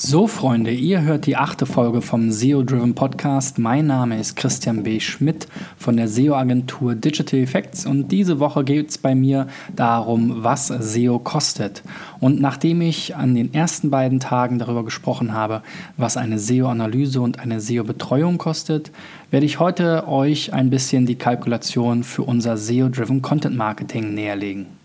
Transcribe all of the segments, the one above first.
So, Freunde, ihr hört die achte Folge vom SEO-Driven Podcast. Mein Name ist Christian B. Schmidt von der SEO-Agentur Digital Effects und diese Woche geht es bei mir darum, was SEO kostet. Und nachdem ich an den ersten beiden Tagen darüber gesprochen habe, was eine SEO-Analyse und eine SEO-Betreuung kostet, werde ich heute euch ein bisschen die Kalkulation für unser SEO-Driven Content Marketing näherlegen.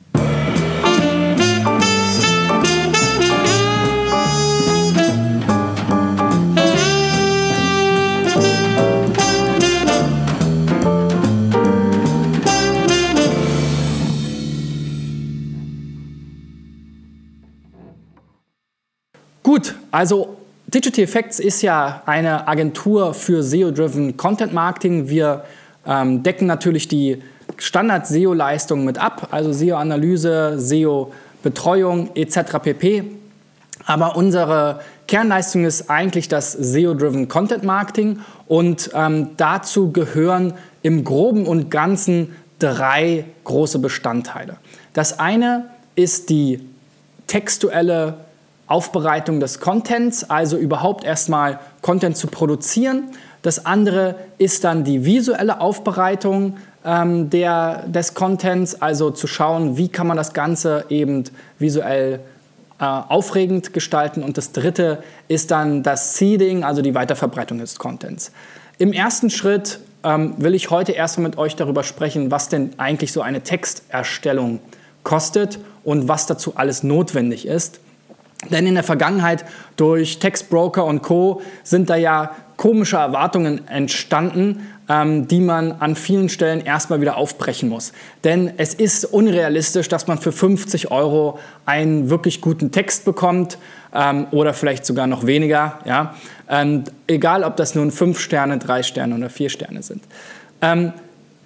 Gut, also Digital Effects ist ja eine Agentur für SEO-driven Content Marketing. Wir ähm, decken natürlich die Standard-SEO-Leistungen mit ab, also SEO-Analyse, SEO-Betreuung etc. pp. Aber unsere Kernleistung ist eigentlich das SEO-driven Content Marketing und ähm, dazu gehören im groben und ganzen drei große Bestandteile. Das eine ist die textuelle Aufbereitung des Contents, also überhaupt erstmal Content zu produzieren. Das andere ist dann die visuelle Aufbereitung ähm, der, des Contents, also zu schauen, wie kann man das Ganze eben visuell äh, aufregend gestalten. Und das dritte ist dann das Seeding, also die Weiterverbreitung des Contents. Im ersten Schritt ähm, will ich heute erstmal mit euch darüber sprechen, was denn eigentlich so eine Texterstellung kostet und was dazu alles notwendig ist. Denn in der Vergangenheit durch Textbroker und Co. sind da ja komische Erwartungen entstanden, ähm, die man an vielen Stellen erstmal wieder aufbrechen muss. Denn es ist unrealistisch, dass man für 50 Euro einen wirklich guten Text bekommt ähm, oder vielleicht sogar noch weniger. Ja? Ähm, egal, ob das nun 5 Sterne, 3 Sterne oder 4 Sterne sind. Ähm,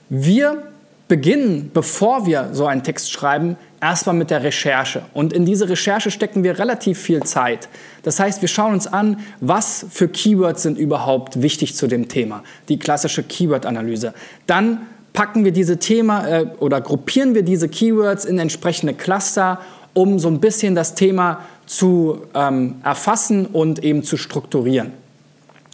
wir beginnen, bevor wir so einen Text schreiben, erstmal mit der Recherche. Und in diese Recherche stecken wir relativ viel Zeit. Das heißt, wir schauen uns an, was für Keywords sind überhaupt wichtig zu dem Thema. Die klassische Keyword-Analyse. Dann packen wir diese Thema äh, oder gruppieren wir diese Keywords in entsprechende Cluster, um so ein bisschen das Thema zu ähm, erfassen und eben zu strukturieren.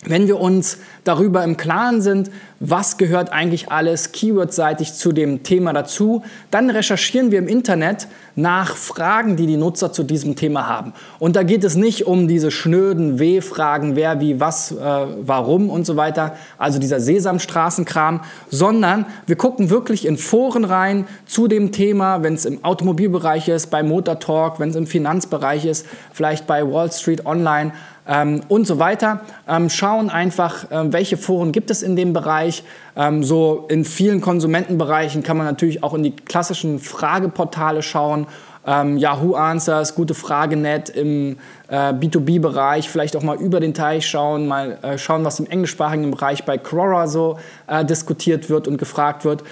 Wenn wir uns darüber im Klaren sind, was gehört eigentlich alles keywordseitig zu dem Thema dazu, dann recherchieren wir im Internet nach Fragen, die die Nutzer zu diesem Thema haben. Und da geht es nicht um diese schnöden W-Fragen, wer, wie, was, äh, warum und so weiter, also dieser Sesamstraßenkram, sondern wir gucken wirklich in Foren rein zu dem Thema, wenn es im Automobilbereich ist, bei Motor Talk, wenn es im Finanzbereich ist, vielleicht bei Wall Street Online ähm, und so weiter. Ähm, schauen einfach, ähm, welche Foren gibt es in dem Bereich. Ähm, so in vielen Konsumentenbereichen kann man natürlich auch in die klassischen Frageportale schauen. Ähm, Yahoo Answers, gute Frage.net im äh, B2B-Bereich, vielleicht auch mal über den Teich schauen, mal äh, schauen, was im englischsprachigen Bereich bei Quora so äh, diskutiert wird und gefragt wird.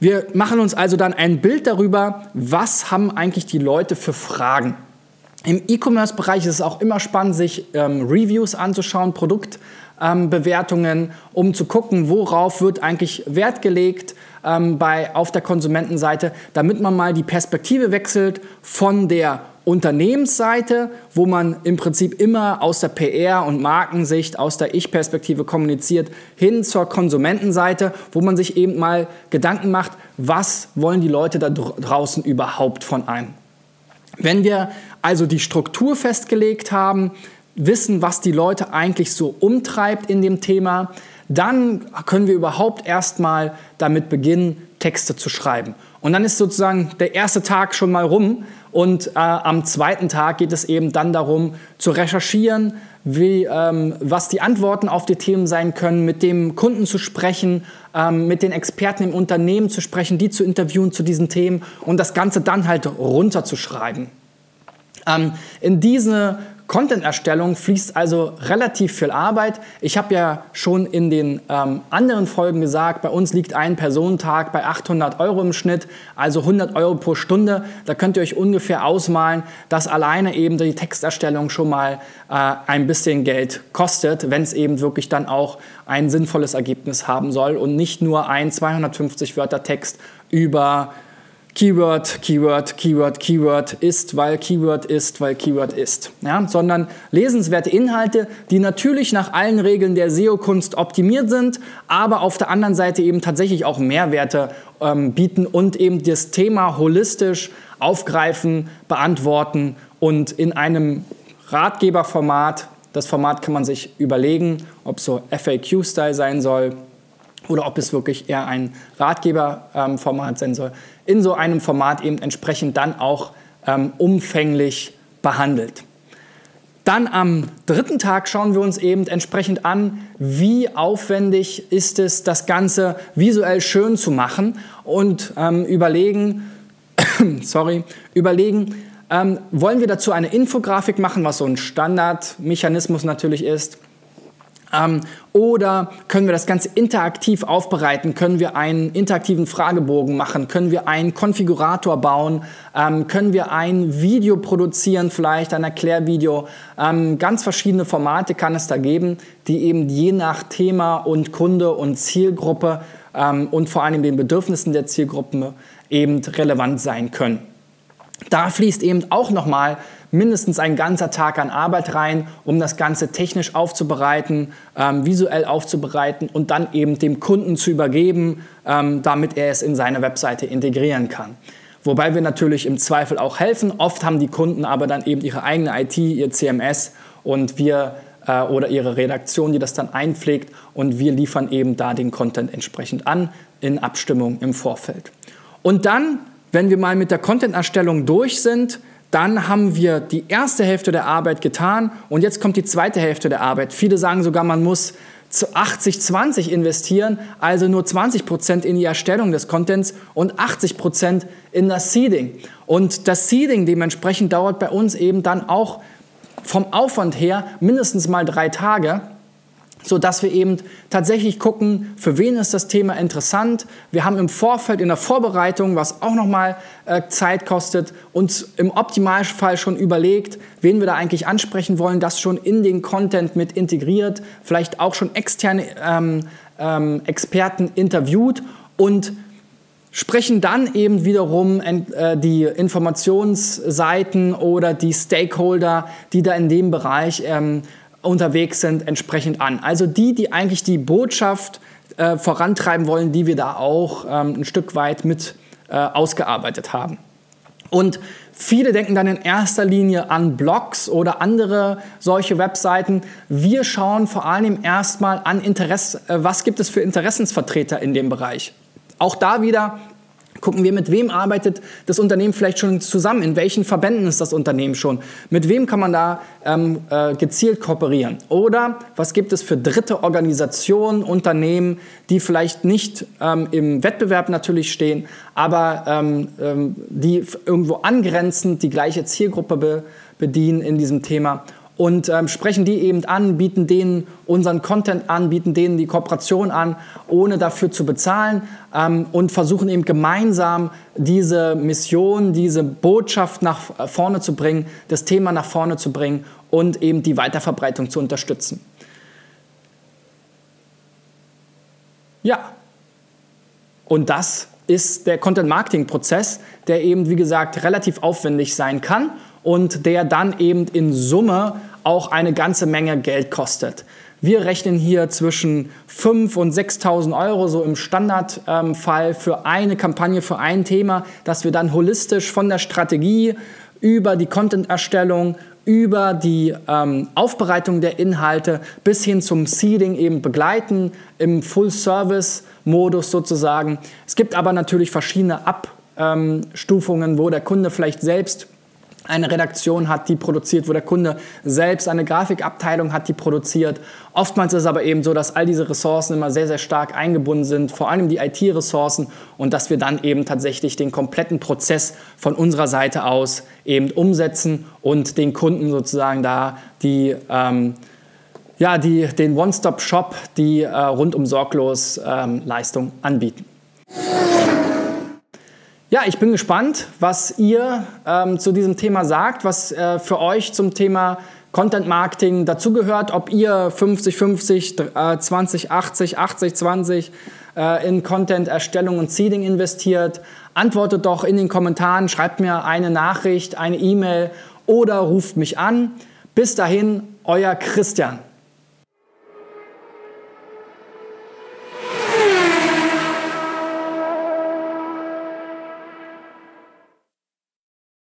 Wir machen uns also dann ein Bild darüber, was haben eigentlich die Leute für Fragen. Im E-Commerce-Bereich ist es auch immer spannend, sich ähm, Reviews anzuschauen, Produktbewertungen, ähm, um zu gucken, worauf wird eigentlich Wert gelegt ähm, bei, auf der Konsumentenseite, damit man mal die Perspektive wechselt von der Unternehmensseite, wo man im Prinzip immer aus der PR- und Markensicht, aus der Ich-Perspektive kommuniziert, hin zur Konsumentenseite, wo man sich eben mal Gedanken macht, was wollen die Leute da draußen überhaupt von einem. Wenn wir also die Struktur festgelegt haben, wissen, was die Leute eigentlich so umtreibt in dem Thema, dann können wir überhaupt erstmal damit beginnen, Texte zu schreiben. Und dann ist sozusagen der erste Tag schon mal rum und äh, am zweiten Tag geht es eben dann darum, zu recherchieren, wie, ähm, was die Antworten auf die Themen sein können, mit dem Kunden zu sprechen, ähm, mit den Experten im Unternehmen zu sprechen, die zu interviewen zu diesen Themen und das Ganze dann halt runterzuschreiben. Ähm, in diese Content-Erstellung fließt also relativ viel Arbeit. Ich habe ja schon in den ähm, anderen Folgen gesagt, bei uns liegt ein Personentag bei 800 Euro im Schnitt, also 100 Euro pro Stunde. Da könnt ihr euch ungefähr ausmalen, dass alleine eben die Texterstellung schon mal äh, ein bisschen Geld kostet, wenn es eben wirklich dann auch ein sinnvolles Ergebnis haben soll und nicht nur ein 250 Wörter Text über Keyword, Keyword, Keyword, Keyword ist, weil Keyword ist, weil Keyword ist. Ja, sondern lesenswerte Inhalte, die natürlich nach allen Regeln der SEO-Kunst optimiert sind, aber auf der anderen Seite eben tatsächlich auch Mehrwerte ähm, bieten und eben das Thema holistisch aufgreifen, beantworten und in einem Ratgeberformat, das Format kann man sich überlegen, ob so FAQ-Style sein soll oder ob es wirklich eher ein Ratgeberformat ähm, sein soll, in so einem Format eben entsprechend dann auch ähm, umfänglich behandelt. Dann am dritten Tag schauen wir uns eben entsprechend an, wie aufwendig ist es, das Ganze visuell schön zu machen und ähm, überlegen, sorry, überlegen, ähm, wollen wir dazu eine Infografik machen, was so ein Standardmechanismus natürlich ist, ähm, oder können wir das Ganze interaktiv aufbereiten? Können wir einen interaktiven Fragebogen machen? Können wir einen Konfigurator bauen? Ähm, können wir ein Video produzieren, vielleicht ein Erklärvideo? Ähm, ganz verschiedene Formate kann es da geben, die eben je nach Thema und Kunde und Zielgruppe ähm, und vor allem den Bedürfnissen der Zielgruppen eben relevant sein können. Da fließt eben auch nochmal mindestens ein ganzer Tag an Arbeit rein, um das Ganze technisch aufzubereiten, ähm, visuell aufzubereiten und dann eben dem Kunden zu übergeben, ähm, damit er es in seine Webseite integrieren kann. Wobei wir natürlich im Zweifel auch helfen. Oft haben die Kunden aber dann eben ihre eigene IT, ihr CMS und wir äh, oder ihre Redaktion, die das dann einpflegt und wir liefern eben da den Content entsprechend an in Abstimmung im Vorfeld. Und dann, wenn wir mal mit der Content-Erstellung durch sind, dann haben wir die erste Hälfte der Arbeit getan und jetzt kommt die zweite Hälfte der Arbeit. Viele sagen sogar, man muss zu 80-20 investieren, also nur 20% in die Erstellung des Contents und 80% in das Seeding. Und das Seeding dementsprechend dauert bei uns eben dann auch vom Aufwand her mindestens mal drei Tage so dass wir eben tatsächlich gucken, für wen ist das Thema interessant. Wir haben im Vorfeld in der Vorbereitung, was auch nochmal äh, Zeit kostet, uns im Optimalfall schon überlegt, wen wir da eigentlich ansprechen wollen, das schon in den Content mit integriert, vielleicht auch schon externe ähm, ähm, Experten interviewt und sprechen dann eben wiederum äh, die Informationsseiten oder die Stakeholder, die da in dem Bereich ähm, unterwegs sind, entsprechend an. Also die, die eigentlich die Botschaft äh, vorantreiben wollen, die wir da auch ähm, ein Stück weit mit äh, ausgearbeitet haben. Und viele denken dann in erster Linie an Blogs oder andere solche Webseiten. Wir schauen vor allem erstmal an Interesse, äh, was gibt es für Interessensvertreter in dem Bereich. Auch da wieder Gucken wir, mit wem arbeitet das Unternehmen vielleicht schon zusammen? In welchen Verbänden ist das Unternehmen schon? Mit wem kann man da ähm, äh, gezielt kooperieren? Oder was gibt es für dritte Organisationen, Unternehmen, die vielleicht nicht ähm, im Wettbewerb natürlich stehen, aber ähm, ähm die irgendwo angrenzend die gleiche Zielgruppe be bedienen in diesem Thema? Und ähm, sprechen die eben an, bieten denen unseren Content an, bieten denen die Kooperation an, ohne dafür zu bezahlen ähm, und versuchen eben gemeinsam diese Mission, diese Botschaft nach vorne zu bringen, das Thema nach vorne zu bringen und eben die Weiterverbreitung zu unterstützen. Ja, und das ist der Content-Marketing-Prozess, der eben, wie gesagt, relativ aufwendig sein kann und der dann eben in Summe auch eine ganze Menge Geld kostet. Wir rechnen hier zwischen 5.000 und 6.000 Euro so im Standardfall für eine Kampagne, für ein Thema, das wir dann holistisch von der Strategie über die Content-Erstellung, über die ähm, Aufbereitung der Inhalte bis hin zum Seeding eben begleiten, im Full-Service-Modus sozusagen. Es gibt aber natürlich verschiedene Abstufungen, wo der Kunde vielleicht selbst eine Redaktion hat, die produziert, wo der Kunde selbst eine Grafikabteilung hat, die produziert. Oftmals ist es aber eben so, dass all diese Ressourcen immer sehr, sehr stark eingebunden sind, vor allem die IT-Ressourcen und dass wir dann eben tatsächlich den kompletten Prozess von unserer Seite aus eben umsetzen und den Kunden sozusagen da die, ähm, ja, die, den One-Stop-Shop, die äh, rundum sorglos ähm, Leistung anbieten. Ja, ich bin gespannt, was ihr ähm, zu diesem Thema sagt, was äh, für euch zum Thema Content Marketing dazugehört, ob ihr 50, 50, 20, 80, 80, 20 in Content Erstellung und Seeding investiert. Antwortet doch in den Kommentaren, schreibt mir eine Nachricht, eine E-Mail oder ruft mich an. Bis dahin, euer Christian.